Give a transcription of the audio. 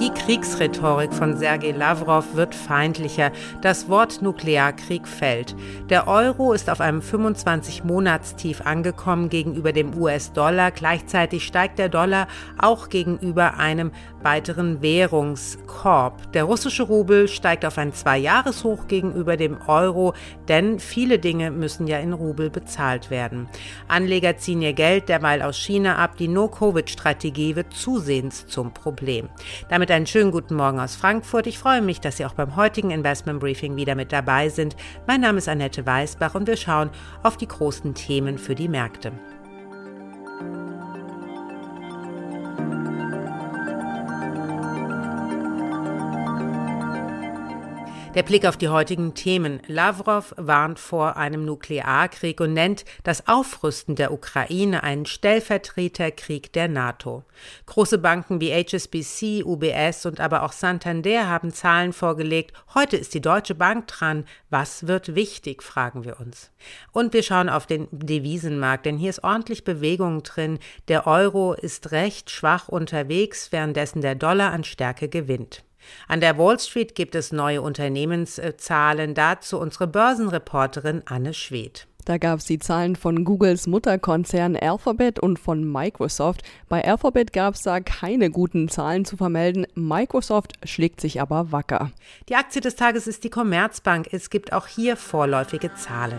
Die Kriegsrhetorik von Sergei Lavrov wird feindlicher. Das Wort Nuklearkrieg fällt. Der Euro ist auf einem 25-Monatstief angekommen gegenüber dem US-Dollar. Gleichzeitig steigt der Dollar auch gegenüber einem weiteren Währungskorb. Der russische Rubel steigt auf ein Zwei-Jahres-Hoch gegenüber dem Euro, denn viele Dinge müssen ja in Rubel bezahlt werden. Anleger ziehen ihr Geld derweil aus China ab. Die No-Covid-Strategie wird zusehends zum Problem. Damit einen schönen guten Morgen aus Frankfurt. Ich freue mich, dass Sie auch beim heutigen Investment Briefing wieder mit dabei sind. Mein Name ist Annette Weißbach und wir schauen auf die großen Themen für die Märkte. Der Blick auf die heutigen Themen. Lavrov warnt vor einem Nuklearkrieg und nennt das Aufrüsten der Ukraine einen Stellvertreterkrieg der NATO. Große Banken wie HSBC, UBS und aber auch Santander haben Zahlen vorgelegt. Heute ist die Deutsche Bank dran. Was wird wichtig, fragen wir uns. Und wir schauen auf den Devisenmarkt, denn hier ist ordentlich Bewegung drin. Der Euro ist recht schwach unterwegs, währenddessen der Dollar an Stärke gewinnt. An der Wall Street gibt es neue Unternehmenszahlen. Dazu unsere Börsenreporterin Anne Schwedt. Da gab es die Zahlen von Googles Mutterkonzern Alphabet und von Microsoft. Bei Alphabet gab es da keine guten Zahlen zu vermelden. Microsoft schlägt sich aber wacker. Die Aktie des Tages ist die Commerzbank. Es gibt auch hier vorläufige Zahlen.